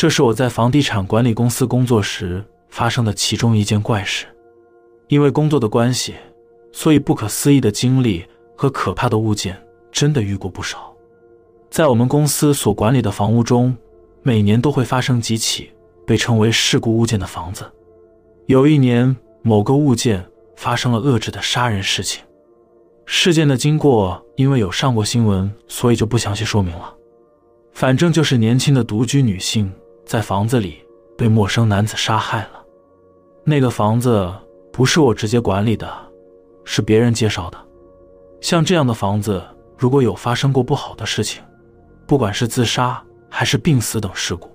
这是我在房地产管理公司工作时发生的其中一件怪事。因为工作的关系，所以不可思议的经历和可怕的物件真的遇过不少。在我们公司所管理的房屋中，每年都会发生几起被称为事故物件的房子。有一年，某个物件发生了恶质的杀人事情。事件的经过因为有上过新闻，所以就不详细说明了。反正就是年轻的独居女性在房子里被陌生男子杀害了。那个房子不是我直接管理的，是别人介绍的。像这样的房子，如果有发生过不好的事情，不管是自杀还是病死等事故，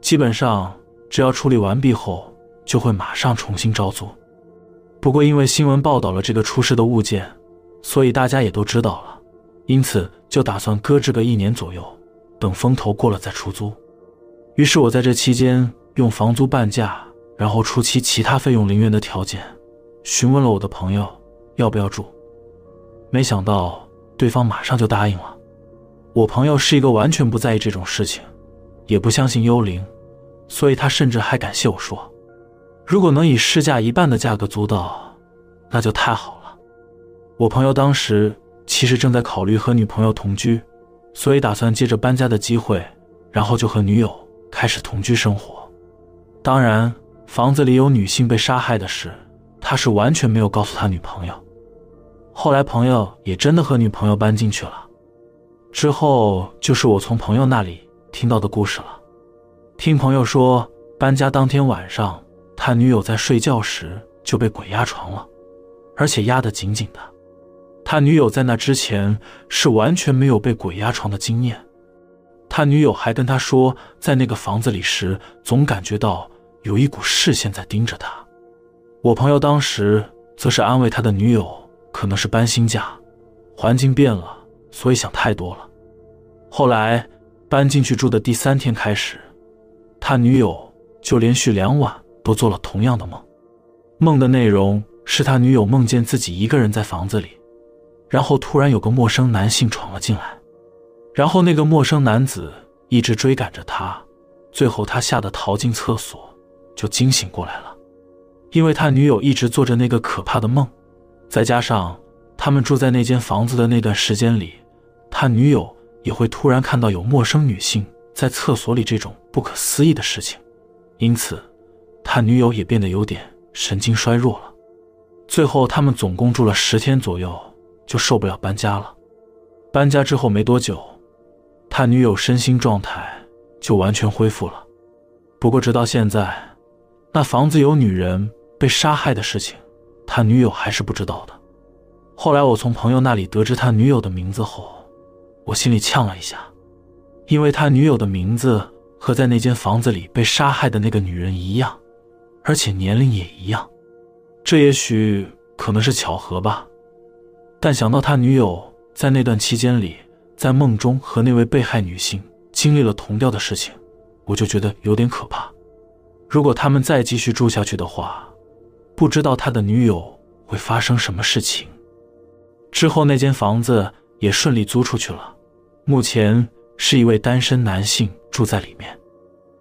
基本上只要处理完毕后，就会马上重新招租。不过因为新闻报道了这个出事的物件，所以大家也都知道了，因此就打算搁置个一年左右，等风头过了再出租。于是我在这期间用房租半价，然后出其其他费用零元的条件，询问了我的朋友要不要住，没想到对方马上就答应了。我朋友是一个完全不在意这种事情，也不相信幽灵，所以他甚至还感谢我说：“如果能以市价一半的价格租到，那就太好了。”我朋友当时其实正在考虑和女朋友同居，所以打算借着搬家的机会，然后就和女友开始同居生活。当然，房子里有女性被杀害的事，他是完全没有告诉他女朋友。后来朋友也真的和女朋友搬进去了。之后就是我从朋友那里听到的故事了。听朋友说，搬家当天晚上，他女友在睡觉时就被鬼压床了，而且压得紧紧的。他女友在那之前是完全没有被鬼压床的经验。他女友还跟他说，在那个房子里时，总感觉到有一股视线在盯着他。我朋友当时则是安慰他的女友，可能是搬新家，环境变了。所以想太多了。后来搬进去住的第三天开始，他女友就连续两晚都做了同样的梦。梦的内容是他女友梦见自己一个人在房子里，然后突然有个陌生男性闯了进来，然后那个陌生男子一直追赶着他，最后他吓得逃进厕所，就惊醒过来了。因为他女友一直做着那个可怕的梦，再加上他们住在那间房子的那段时间里。他女友也会突然看到有陌生女性在厕所里这种不可思议的事情，因此他女友也变得有点神经衰弱了。最后他们总共住了十天左右，就受不了搬家了。搬家之后没多久，他女友身心状态就完全恢复了。不过直到现在，那房子有女人被杀害的事情，他女友还是不知道的。后来我从朋友那里得知他女友的名字后，我心里呛了一下，因为他女友的名字和在那间房子里被杀害的那个女人一样，而且年龄也一样。这也许可能是巧合吧，但想到他女友在那段期间里，在梦中和那位被害女性经历了同调的事情，我就觉得有点可怕。如果他们再继续住下去的话，不知道他的女友会发生什么事情。之后那间房子也顺利租出去了。目前是一位单身男性住在里面，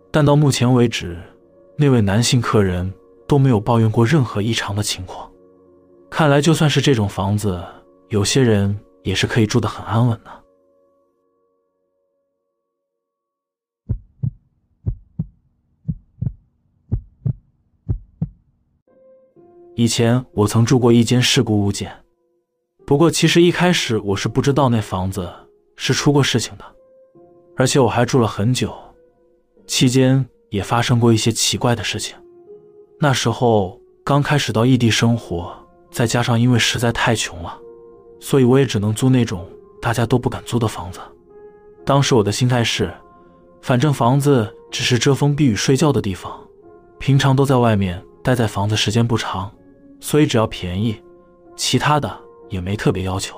但到目前为止，那位男性客人都没有抱怨过任何异常的情况。看来就算是这种房子，有些人也是可以住得很安稳的。以前我曾住过一间事故物件，不过其实一开始我是不知道那房子。是出过事情的，而且我还住了很久，期间也发生过一些奇怪的事情。那时候刚开始到异地生活，再加上因为实在太穷了，所以我也只能租那种大家都不敢租的房子。当时我的心态是，反正房子只是遮风避雨、睡觉的地方，平常都在外面待在房子时间不长，所以只要便宜，其他的也没特别要求。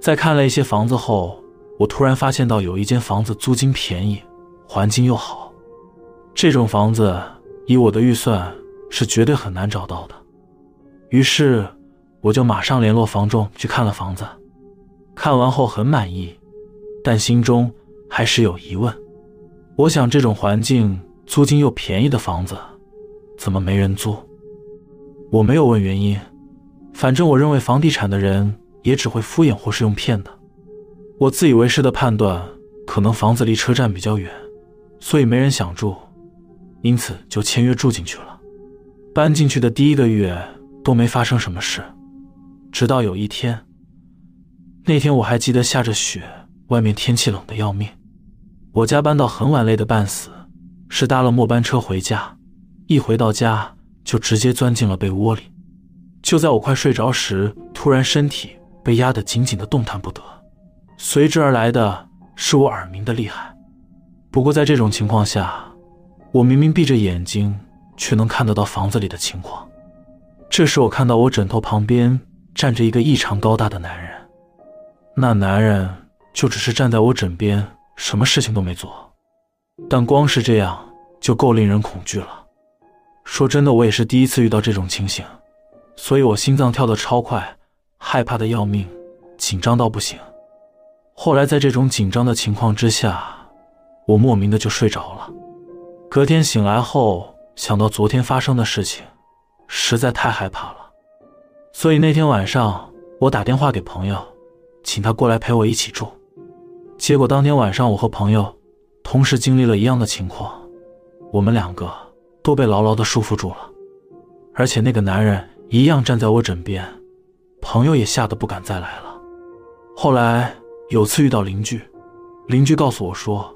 在看了一些房子后。我突然发现到有一间房子租金便宜，环境又好，这种房子以我的预算是绝对很难找到的。于是我就马上联络房仲去看了房子，看完后很满意，但心中还是有疑问，我想这种环境租金又便宜的房子，怎么没人租？我没有问原因，反正我认为房地产的人也只会敷衍或是用骗的。我自以为是的判断，可能房子离车站比较远，所以没人想住，因此就签约住进去了。搬进去的第一个月都没发生什么事，直到有一天，那天我还记得下着雪，外面天气冷的要命。我加班到很晚，累得半死，是搭了末班车回家。一回到家，就直接钻进了被窝里。就在我快睡着时，突然身体被压得紧紧的，动弹不得。随之而来的是我耳鸣的厉害。不过在这种情况下，我明明闭着眼睛，却能看得到房子里的情况。这时，我看到我枕头旁边站着一个异常高大的男人。那男人就只是站在我枕边。什么事情都没做，但光是这样就够令人恐惧了。说真的，我也是第一次遇到这种情形，所以我心脏跳得超快，害怕的要命，紧张到不行。后来在这种紧张的情况之下，我莫名的就睡着了。隔天醒来后，想到昨天发生的事情，实在太害怕了，所以那天晚上我打电话给朋友，请他过来陪我一起住。结果当天晚上，我和朋友同时经历了一样的情况，我们两个都被牢牢的束缚住了，而且那个男人一样站在我枕边，朋友也吓得不敢再来了。后来有次遇到邻居，邻居告诉我说，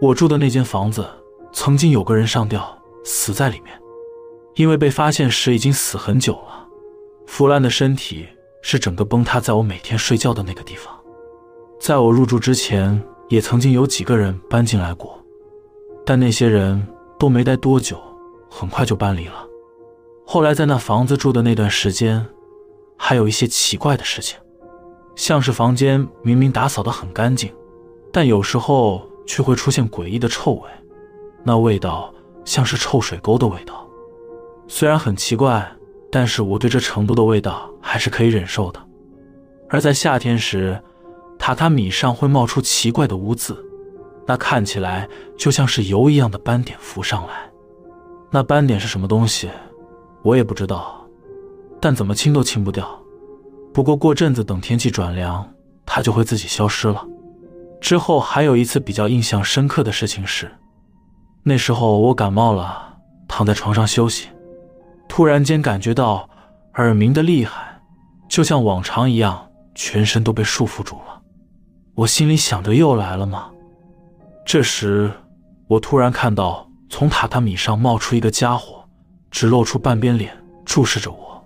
我住的那间房子曾经有个人上吊死在里面，因为被发现时已经死很久了，腐烂的身体是整个崩塌在我每天睡觉的那个地方。在我入住之前，也曾经有几个人搬进来过，但那些人都没待多久，很快就搬离了。后来在那房子住的那段时间，还有一些奇怪的事情，像是房间明明打扫得很干净，但有时候却会出现诡异的臭味，那味道像是臭水沟的味道。虽然很奇怪，但是我对这程度的味道还是可以忍受的。而在夏天时，榻榻米上会冒出奇怪的污渍，那看起来就像是油一样的斑点浮上来。那斑点是什么东西，我也不知道，但怎么清都清不掉。不过过阵子等天气转凉，它就会自己消失了。之后还有一次比较印象深刻的事情是，那时候我感冒了，躺在床上休息，突然间感觉到耳鸣的厉害，就像往常一样，全身都被束缚住了。我心里想着又来了吗？这时，我突然看到从榻榻米上冒出一个家伙，只露出半边脸注视着我，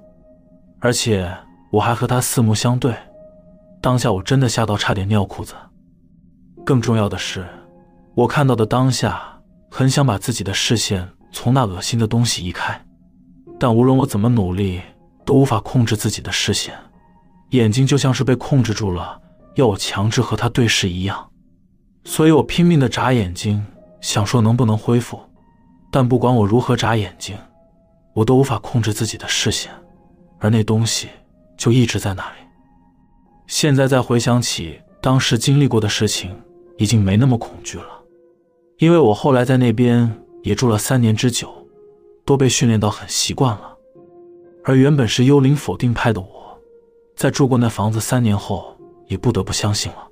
而且我还和他四目相对。当下我真的吓到差点尿裤子。更重要的是，我看到的当下很想把自己的视线从那恶心的东西移开，但无论我怎么努力，都无法控制自己的视线，眼睛就像是被控制住了。要我强制和他对视一样，所以我拼命的眨眼睛，想说能不能恢复，但不管我如何眨眼睛，我都无法控制自己的视线，而那东西就一直在那里。现在再回想起当时经历过的事情，已经没那么恐惧了，因为我后来在那边也住了三年之久，都被训练到很习惯了。而原本是幽灵否定派的我，在住过那房子三年后。也不得不相信了。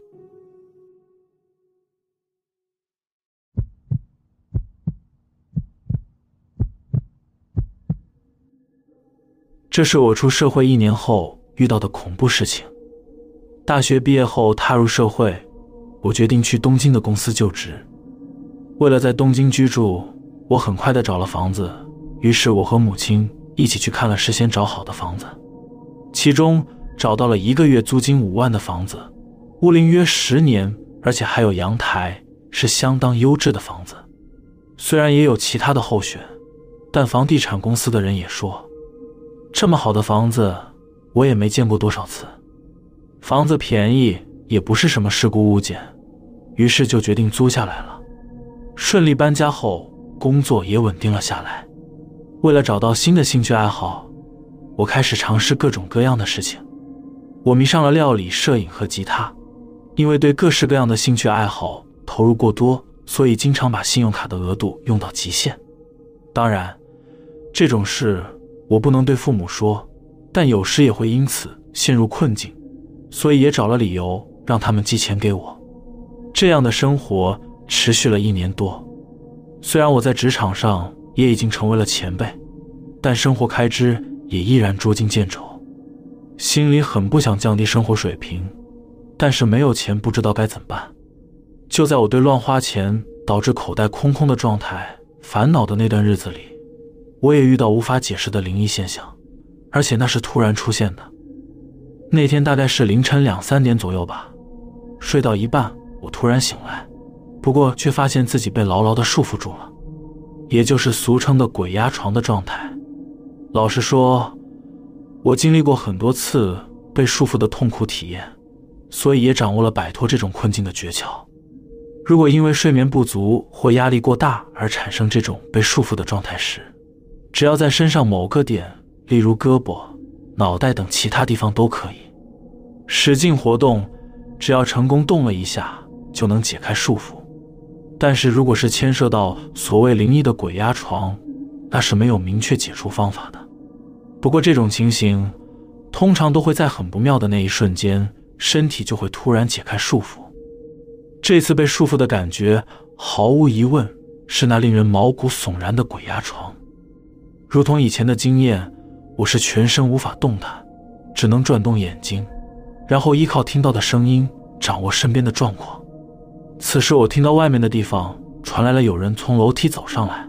这是我出社会一年后遇到的恐怖事情。大学毕业后踏入社会，我决定去东京的公司就职。为了在东京居住，我很快的找了房子。于是我和母亲一起去看了事先找好的房子，其中。找到了一个月租金五万的房子，屋龄约十年，而且还有阳台，是相当优质的房子。虽然也有其他的候选，但房地产公司的人也说，这么好的房子我也没见过多少次。房子便宜，也不是什么事故物件，于是就决定租下来了。顺利搬家后，工作也稳定了下来。为了找到新的兴趣爱好，我开始尝试各种各样的事情。我迷上了料理、摄影和吉他，因为对各式各样的兴趣爱好投入过多，所以经常把信用卡的额度用到极限。当然，这种事我不能对父母说，但有时也会因此陷入困境，所以也找了理由让他们寄钱给我。这样的生活持续了一年多。虽然我在职场上也已经成为了前辈，但生活开支也依然捉襟见肘，心里很不想降低生活水平，但是没有钱，不知道该怎么办。就在我对乱花钱导致口袋空空的状态烦恼的那段日子里，我也遇到无法解释的灵异现象，而且那是突然出现的。那天大概是凌晨两三点左右吧，睡到一半，我突然醒来，不过却发现自己被牢牢地束缚住了，也就是俗称的鬼压床的状态。老实说，我经历过很多次被束缚的痛苦体验，所以也掌握了摆脱这种困境的诀窍。如果因为睡眠不足或压力过大而产生这种被束缚的状态时，只要在身上某个点，例如胳膊、脑袋等其他地方都可以，使劲活动，只要成功动了一下，就能解开束缚。但是如果是牵涉到所谓灵异的鬼压床，那是没有明确解除方法的。不过这种情形，通常都会在很不妙的那一瞬间，身体就会突然解开束缚。这次被束缚的感觉，毫无疑问是那令人毛骨悚然的鬼压床。如同以前的经验，我是全身无法动弹，只能转动眼睛，然后依靠听到的声音掌握身边的状况。此时，我听到外面的地方传来了有人从楼梯走上来，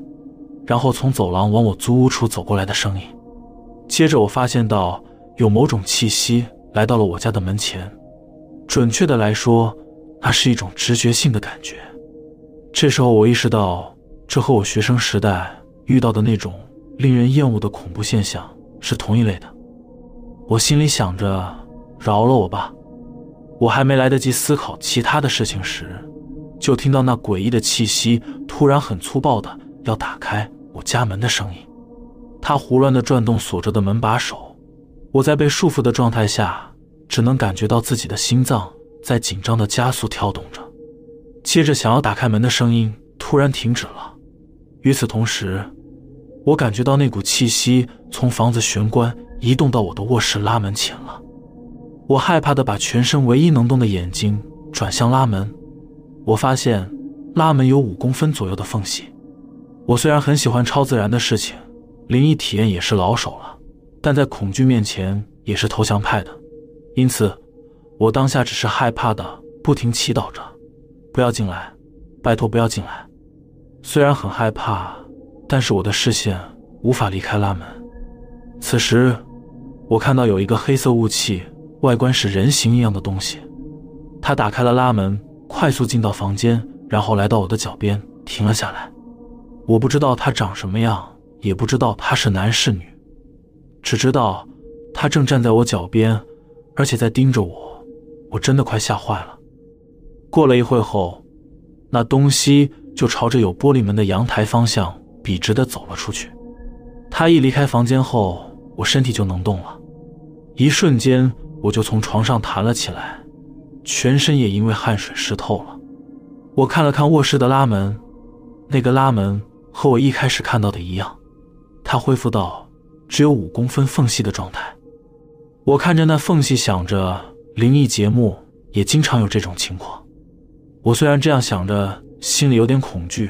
然后从走廊往我租屋处走过来的声音。接着，我发现到有某种气息来到了我家的门前。准确的来说，那是一种直觉性的感觉。这时候，我意识到，这和我学生时代遇到的那种。令人厌恶的恐怖现象是同一类的，我心里想着，饶了我吧。我还没来得及思考其他的事情时，就听到那诡异的气息突然很粗暴的要打开我家门的声音。他胡乱的转动锁着的门把手，我在被束缚的状态下，只能感觉到自己的心脏在紧张的加速跳动着。接着，想要打开门的声音突然停止了。与此同时，我感觉到那股气息从房子玄关移动到我的卧室拉门前了。我害怕的把全身唯一能动的眼睛转向拉门。我发现拉门有五公分左右的缝隙。我虽然很喜欢超自然的事情，灵异体验也是老手了，但在恐惧面前也是投降派的。因此，我当下只是害怕的不停祈祷着：“不要进来，拜托不要进来。”虽然很害怕。但是我的视线无法离开拉门。此时，我看到有一个黑色雾气，外观是人形一样的东西。他打开了拉门，快速进到房间，然后来到我的脚边停了下来。我不知道他长什么样，也不知道他是男是女，只知道他正站在我脚边，而且在盯着我。我真的快吓坏了。过了一会后，那东西就朝着有玻璃门的阳台方向。笔直的走了出去。他一离开房间后，我身体就能动了。一瞬间，我就从床上弹了起来，全身也因为汗水湿透了。我看了看卧室的拉门，那个拉门和我一开始看到的一样，它恢复到只有五公分缝隙的状态。我看着那缝隙，想着灵异节目也经常有这种情况。我虽然这样想着，心里有点恐惧。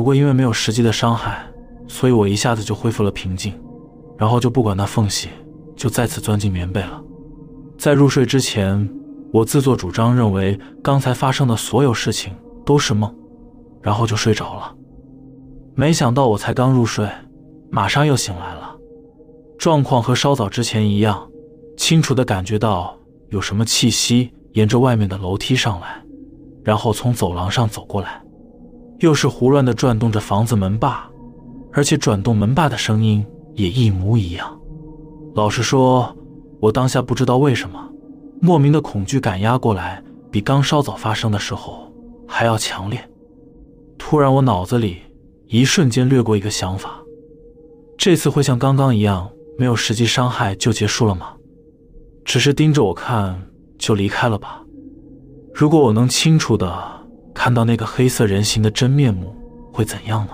不过因为没有实际的伤害，所以我一下子就恢复了平静，然后就不管那缝隙，就再次钻进棉被了。在入睡之前，我自作主张认为刚才发生的所有事情都是梦，然后就睡着了。没想到我才刚入睡，马上又醒来了，状况和稍早之前一样，清楚的感觉到有什么气息沿着外面的楼梯上来，然后从走廊上走过来。又是胡乱地转动着房子门把，而且转动门把的声音也一模一样。老实说，我当下不知道为什么，莫名的恐惧感压过来，比刚稍早发生的时候还要强烈。突然，我脑子里一瞬间掠过一个想法：这次会像刚刚一样，没有实际伤害就结束了吗？只是盯着我看就离开了吧？如果我能清楚的。看到那个黑色人形的真面目会怎样呢？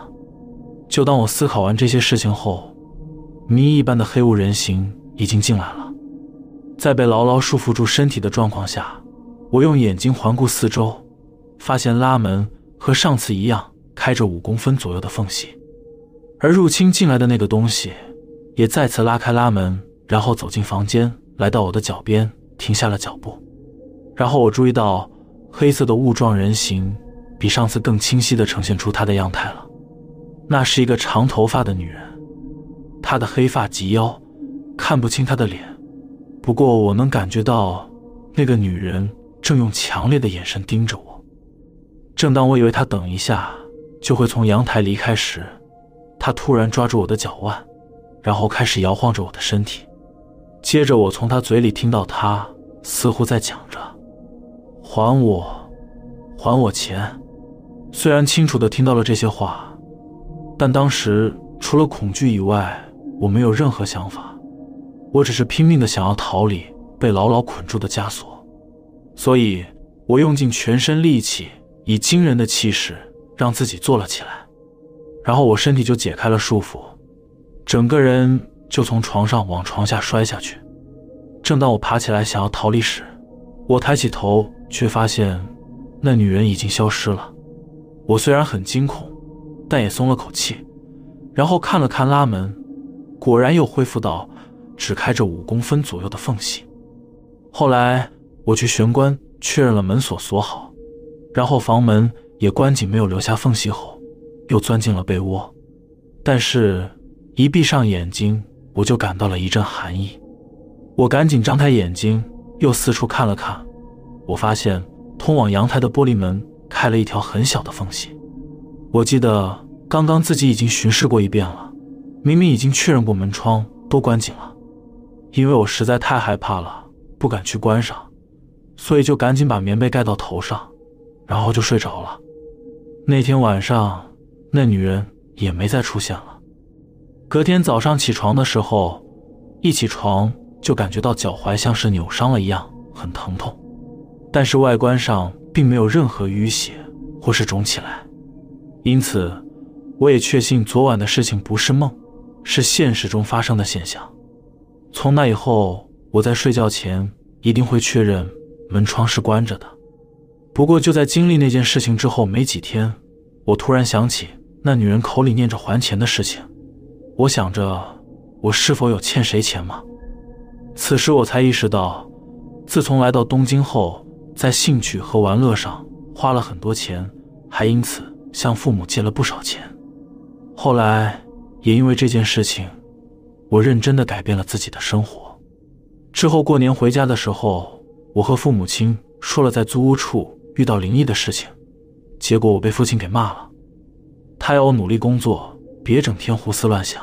就当我思考完这些事情后，谜一般的黑雾人形已经进来了。在被牢牢束缚住身体的状况下，我用眼睛环顾四周，发现拉门和上次一样开着五公分左右的缝隙，而入侵进来的那个东西也再次拉开拉门，然后走进房间，来到我的脚边，停下了脚步。然后我注意到，黑色的雾状人形比上次更清晰地呈现出它的样态了。那是一个长头发的女人，她的黑发及腰，看不清她的脸。不过我能感觉到，那个女人正用强烈的眼神盯着我。正当我以为她等一下就会从阳台离开时，她突然抓住我的脚腕，然后开始摇晃着我的身体。接着我从她嘴里听到她似乎在讲着：“还我，还我钱。”虽然清楚的听到了这些话，但当时除了恐惧以外，我没有任何想法。我只是拼命的想要逃离被牢牢捆住的枷锁，所以我用尽全身力气，以惊人的气势让自己坐了起来，然后我身体就解开了束缚，整个人就从床上往床下摔下去。正当我爬起来想要逃离时，我抬起头，却发现那女人已经消失了。我虽然很惊恐，但也松了口气，然后看了看拉门，果然又恢复到。只开着五公分左右的缝隙。后来我去玄关确认了门锁锁好，然后房门也关紧，没有留下缝隙后，又钻进了被窝。但是，一闭上眼睛，我就感到了一阵寒意。我赶紧张开眼睛，又四处看了看。我发现通往阳台的玻璃门开了一条很小的缝隙。我记得刚刚自己已经巡视过一遍了，明明已经确认过门窗都关紧了。因为我实在太害怕了，不敢去关上，所以就赶紧把棉被盖到头上，然后就睡着了。那天晚上，那女人也没再出现了。隔天早上起床的时候，一起床就感觉到脚踝像是扭伤了一样，很疼痛，但是外观上并没有任何淤血或是肿起来，因此我也确信昨晚的事情不是梦，是现实中发生的现象。从那以后，我在睡觉前一定会确认门窗是关着的。不过，就在经历那件事情之后没几天，我突然想起那女人口里念着还钱的事情。我想着，我是否有欠谁钱吗？此时我才意识到，自从来到东京后，在兴趣和玩乐上花了很多钱，还因此向父母借了不少钱。后来，也因为这件事情。我认真的改变了自己的生活。之后过年回家的时候，我和父母亲说了在租屋处遇到灵异的事情，结果我被父亲给骂了。他要我努力工作，别整天胡思乱想。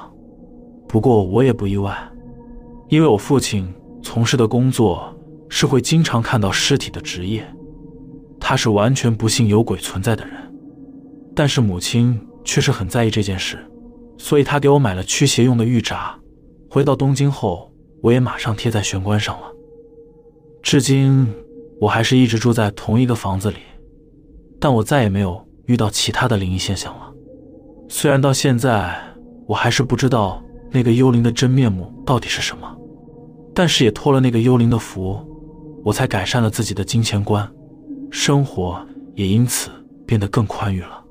不过我也不意外，因为我父亲从事的工作是会经常看到尸体的职业，他是完全不信有鬼存在的人。但是母亲却是很在意这件事，所以他给我买了驱邪用的玉札。回到东京后，我也马上贴在玄关上了。至今，我还是一直住在同一个房子里，但我再也没有遇到其他的灵异现象了。虽然到现在我还是不知道那个幽灵的真面目到底是什么，但是也托了那个幽灵的福，我才改善了自己的金钱观，生活也因此变得更宽裕了。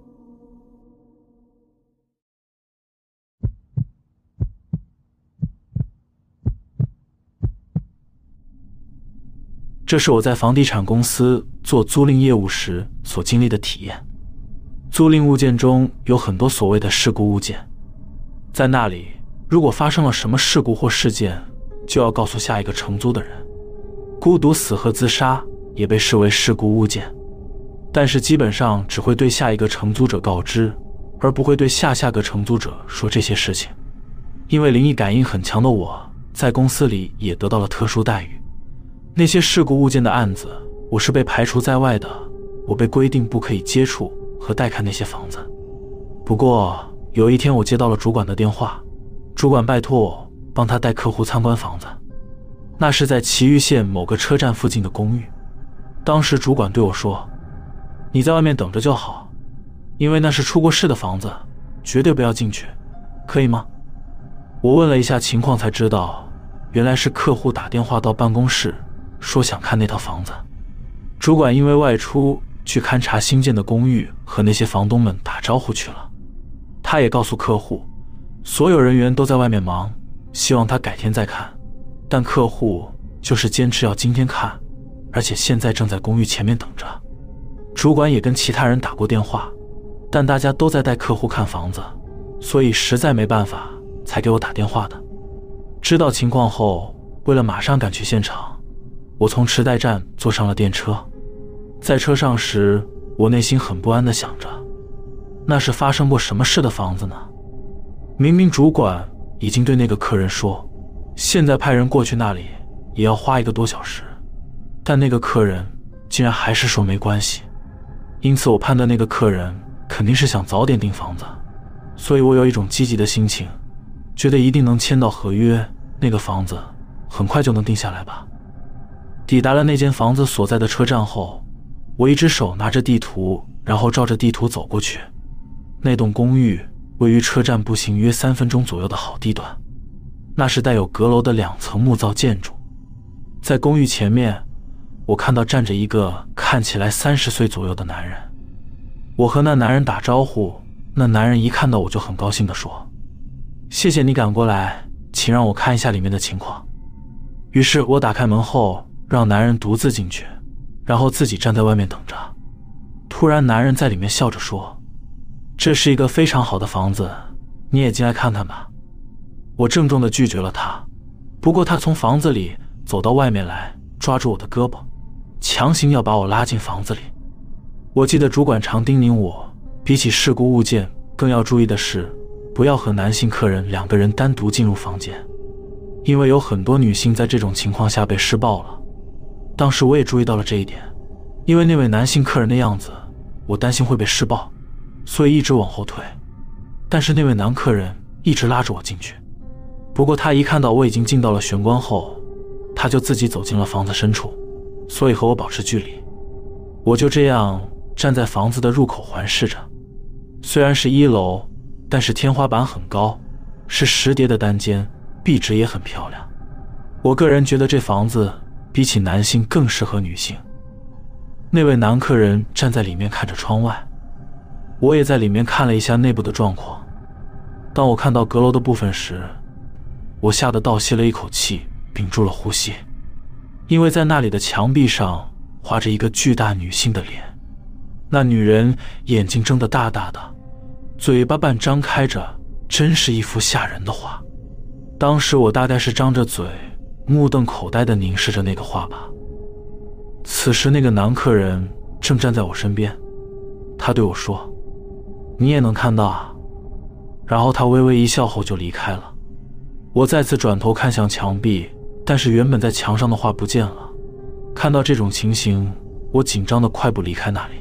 这是我在房地产公司做租赁业务时所经历的体验。租赁物件中有很多所谓的事故物件，在那里，如果发生了什么事故或事件，就要告诉下一个承租的人。孤独死和自杀也被视为事故物件，但是基本上只会对下一个承租者告知，而不会对下下个承租者说这些事情。因为灵异感应很强的我，在公司里也得到了特殊待遇。那些事故物件的案子，我是被排除在外的。我被规定不可以接触和带看那些房子。不过有一天，我接到了主管的电话，主管拜托我帮他带客户参观房子。那是在埼玉县某个车站附近的公寓。当时主管对我说：“你在外面等着就好，因为那是出过事的房子，绝对不要进去，可以吗？我问了一下情况，才知道原来是客户打电话到办公室，说想看那套房子。主管因为外出去勘察新建的公寓，和那些房东们打招呼去了。他也告诉客户，所有人员都在外面忙，希望他改天再看。但客户就是坚持要今天看，而且现在正在公寓前面等着。主管也跟其他人打过电话，但大家都在带客户看房子，所以实在没办法。才给我打电话的。知道情况后，为了马上赶去现场，我从池袋站坐上了电车。在车上时，我内心很不安地想着：那是发生过什么事的房子呢？明明主管已经对那个客人说，现在派人过去那里也要花一个多小时，但那个客人竟然还是说没关系。因此，我判断那个客人肯定是想早点订房子，所以我有一种积极的心情。觉得一定能签到合约，那个房子很快就能定下来吧。抵达了那间房子所在的车站后，我一只手拿着地图，然后照着地图走过去。那栋公寓位于车站步行约三分钟左右的好地段，那是带有阁楼的两层木造建筑。在公寓前面，我看到站着一个看起来三十岁左右的男人。我和那男人打招呼，那男人一看到我就很高兴地说。谢谢你赶过来，请让我看一下里面的情况。于是我打开门后，让男人独自进去，然后自己站在外面等着。突然，男人在里面笑着说：“这是一个非常好的房子，你也进来看看吧。”我郑重地拒绝了他。不过他从房子里走到外面来，抓住我的胳膊，强行要把我拉进房子里。我记得主管常叮咛我，比起事故物件，更要注意的是。不要和男性客人两个人单独进入房间，因为有很多女性在这种情况下被施暴了。当时我也注意到了这一点，因为那位男性客人的样子，我担心会被施暴，所以一直往后退。但是那位男客人一直拉着我进去。不过他一看到我已经进到了玄关后，他就自己走进了房子深处，所以和我保持距离。我就这样站在房子的入口环视着，虽然是一楼。但是天花板很高，是石叠的单间，壁纸也很漂亮。我个人觉得这房子比起男性更适合女性。那位男客人站在里面看着窗外，我也在里面看了一下内部的状况。当我看到阁楼的部分时，我吓得倒吸了一口气，屏住了呼吸，因为在那里的墙壁上画着一个巨大女性的脸，那女人眼睛睁得大大的。嘴巴半张开着，真是一幅吓人的画。当时我大概是张着嘴，目瞪口呆地凝视着那个画吧。此时，那个男客人正站在我身边，他对我说：“你也能看到啊。”然后他微微一笑后就离开了。我再次转头看向墙壁，但是原本在墙上的画不见了。看到这种情形，我紧张地快步离开那里。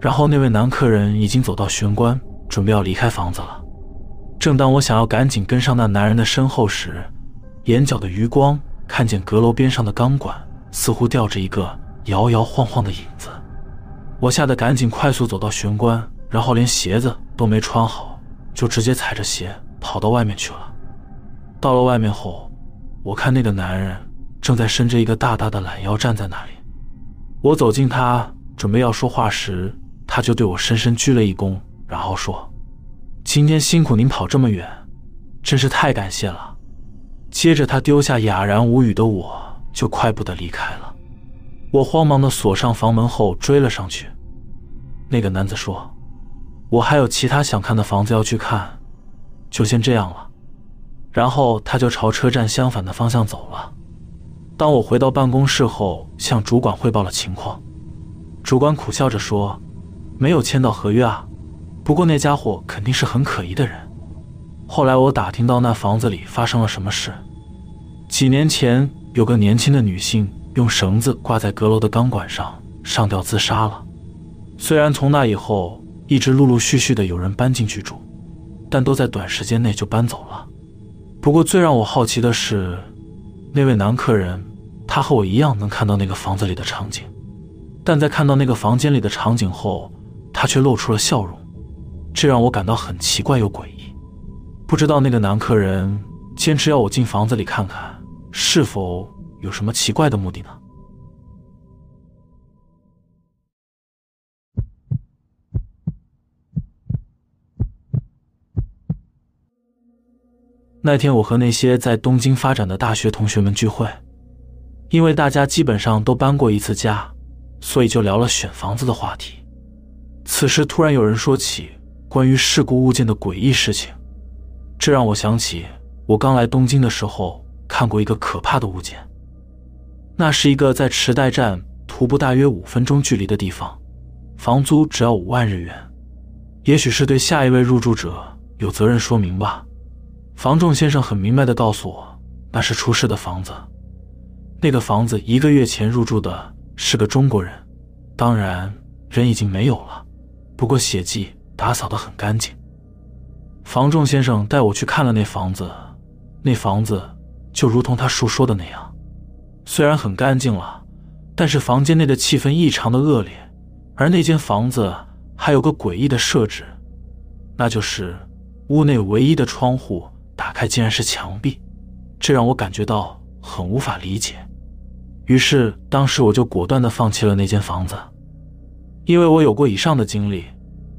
然后那位男客人已经走到玄关。准备要离开房子了，正当我想要赶紧跟上那男人的身后时，眼角的余光看见阁楼边上的钢管似乎吊着一个摇摇晃晃的影子，我吓得赶紧快速走到玄关，然后连鞋子都没穿好，就直接踩着鞋跑到外面去了。到了外面后，我看那个男人正在伸着一个大大的懒腰站在那里，我走近他准备要说话时，他就对我深深鞠了一躬。然后说：“今天辛苦您跑这么远，真是太感谢了。”接着他丢下哑然无语的我，就快步的离开了。我慌忙的锁上房门后追了上去。那个男子说：“我还有其他想看的房子要去看，就先这样了。”然后他就朝车站相反的方向走了。当我回到办公室后，向主管汇报了情况，主管苦笑着说：“没有签到合约啊。”不过那家伙肯定是很可疑的人。后来我打听到那房子里发生了什么事。几年前有个年轻的女性用绳子挂在阁楼的钢管上上吊自杀了。虽然从那以后一直陆陆续续的有人搬进去住，但都在短时间内就搬走了。不过最让我好奇的是，那位男客人他和我一样能看到那个房子里的场景。但在看到那个房间里的场景后，他却露出了笑容，这让我感到很奇怪又诡异。不知道那个男客人坚持要我进房子里看看，是否有什么奇怪的目的呢？那天，我和那些在东京发展的大学同学们聚会，因为大家基本上都搬过一次家，所以就聊了选房子的话题。此时，突然有人说起关于事故物件的诡异事情，这让我想起我刚来东京的时候看过一个可怕的物件。那是一个在池袋站徒步大约五分钟距离的地方，房租只要五万日元。也许是对下一位入住者有责任说明吧。房仲先生很明白地告诉我，那是出事的房子。那个房子一个月前入住的是个中国人，当然人已经没有了，不过血迹打扫得很干净。房仲先生带我去看了那房子，那房子就如同他述说的那样，虽然很干净了，但是房间内的气氛异常的恶劣，而那间房子还有个诡异的设置，那就是屋内唯一的窗户。打开竟然是墙壁，这让我感觉到很无法理解。于是当时我就果断地放弃了那间房子，因为我有过以上的经历，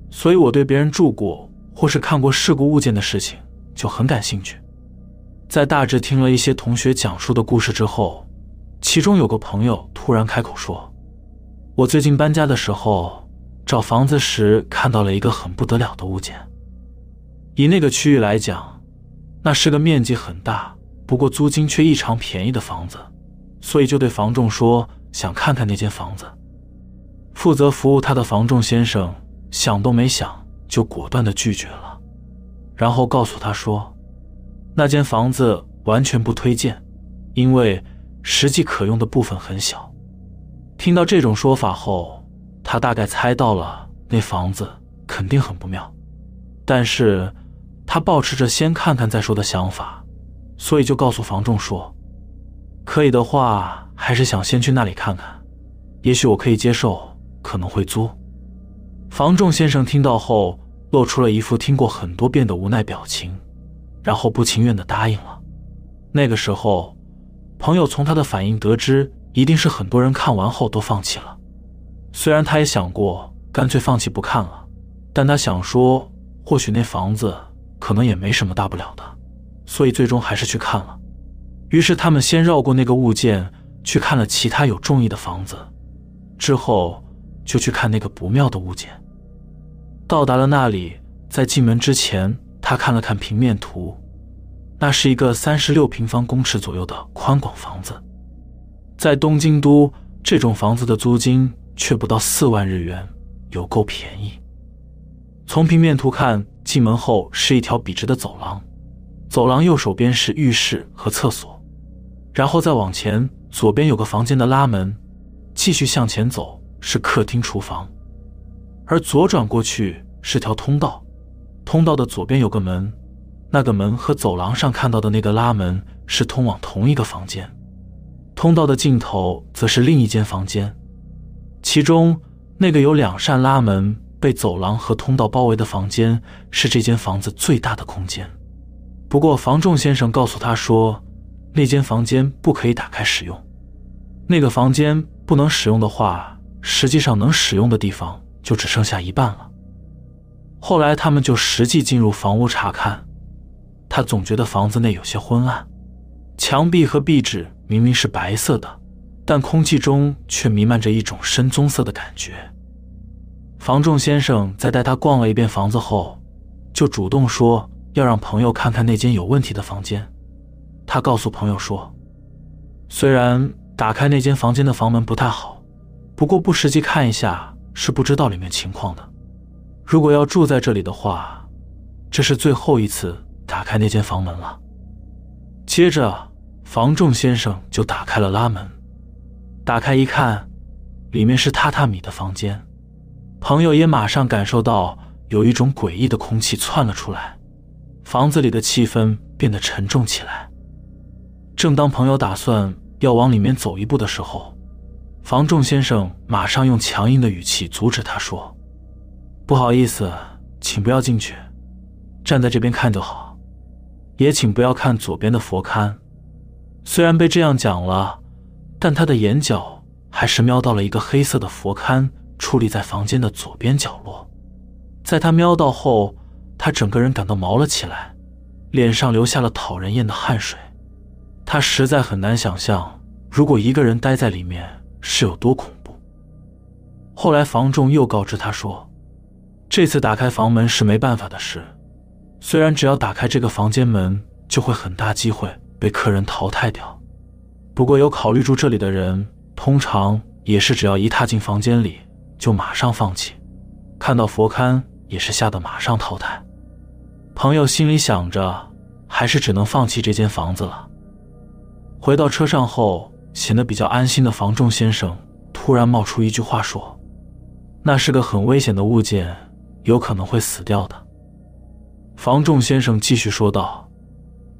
所以我对别人住过或是看过事故物件的事情就很感兴趣。在大致听了一些同学讲述的故事之后，其中有个朋友突然开口说：“我最近搬家的时候找房子时看到了一个很不得了的物件，以那个区域来讲。”那是个面积很大，不过租金却异常便宜的房子，所以就对房仲说想看看那间房子。负责服务他的房仲先生想都没想就果断的拒绝了，然后告诉他说，那间房子完全不推荐，因为实际可用的部分很小。听到这种说法后，他大概猜到了那房子肯定很不妙，但是。他保持着先看看再说的想法，所以就告诉房仲说：“可以的话，还是想先去那里看看，也许我可以接受，可能会租。”房仲先生听到后，露出了一副听过很多遍的无奈表情，然后不情愿地答应了。那个时候，朋友从他的反应得知，一定是很多人看完后都放弃了。虽然他也想过干脆放弃不看了，但他想说，或许那房子……可能也没什么大不了的，所以最终还是去看了。于是他们先绕过那个物件，去看了其他有中意的房子，之后就去看那个不妙的物件。到达了那里，在进门之前，他看了看平面图，那是一个三十六平方公尺左右的宽广房子。在东京都，这种房子的租金却不到四万日元，有够便宜。从平面图看。进门后是一条笔直的走廊，走廊右手边是浴室和厕所，然后再往前，左边有个房间的拉门，继续向前走是客厅、厨房，而左转过去是条通道，通道的左边有个门，那个门和走廊上看到的那个拉门是通往同一个房间，通道的尽头则是另一间房间，其中那个有两扇拉门。被走廊和通道包围的房间是这间房子最大的空间。不过房仲先生告诉他说，那间房间不可以打开使用。那个房间不能使用的话，实际上能使用的地方就只剩下一半了。后来他们就实际进入房屋查看，他总觉得房子内有些昏暗，墙壁和壁纸明明是白色的，但空气中却弥漫着一种深棕色的感觉。房仲先生在带他逛了一遍房子后，就主动说要让朋友看看那间有问题的房间。他告诉朋友说，虽然打开那间房间的房门不太好，不过不实际看一下是不知道里面情况的。如果要住在这里的话，这是最后一次打开那间房门了。接着，房仲先生就打开了拉门，打开一看，里面是榻榻米的房间。朋友也马上感受到有一种诡异的空气窜了出来，房子里的气氛变得沉重起来。正当朋友打算要往里面走一步的时候，房仲先生马上用强硬的语气阻止他说：“不好意思，请不要进去，站在这边看就好。也请不要看左边的佛龛。”虽然被这样讲了，但他的眼角还是瞄到了一个黑色的佛龛矗立在房间的左边角落。在他瞄到后，他整个人感到毛了起来，脸上流下了讨人厌的汗水。他实在很难想象，如果一个人待在里面是有多恐怖。后来房仲又告知他说，这次打开房门是没办法的事，虽然只要打开这个房间门，就会很大机会。被客人淘汰掉。不过有考虑住这里的人，通常也是只要一踏进房间里就马上放弃，看到佛龛也是吓得马上淘汰。朋友心里想着，还是只能放弃这间房子了。回到车上后，显得比较安心的房仲先生突然冒出一句话说：“那是个很危险的物件，有可能会死掉的。”房仲先生继续说道。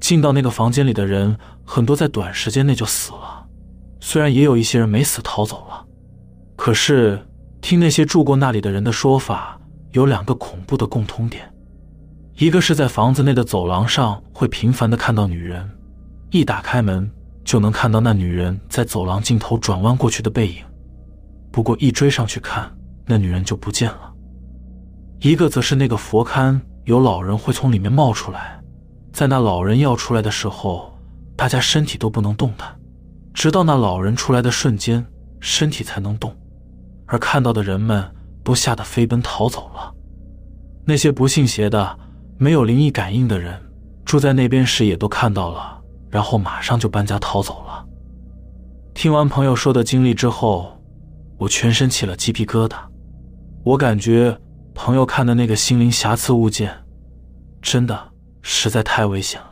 进到那个房间里的人，很多在短时间内就死了。虽然也有一些人没死逃走了，可是听那些住过那里的人的说法，有两个恐怖的共通点：一个是在房子内的走廊上会频繁的看到女人，一打开门就能看到那女人在走廊尽头转弯过去的背影。不过一追上去看，那女人就不见了；一个则是那个佛龛有老人会从里面冒出来。在那老人要出来的时候，大家身体都不能动弹，直到那老人出来的瞬间，身体才能动。而看到的人们都吓得飞奔逃走了。那些不信邪的、没有灵异感应的人，住在那边时也都看到了，然后马上就搬家逃走了。听完朋友说的经历之后，我全身起了鸡皮疙瘩。我感觉朋友看的那个心灵瑕疵物件，真的。实在太危险了。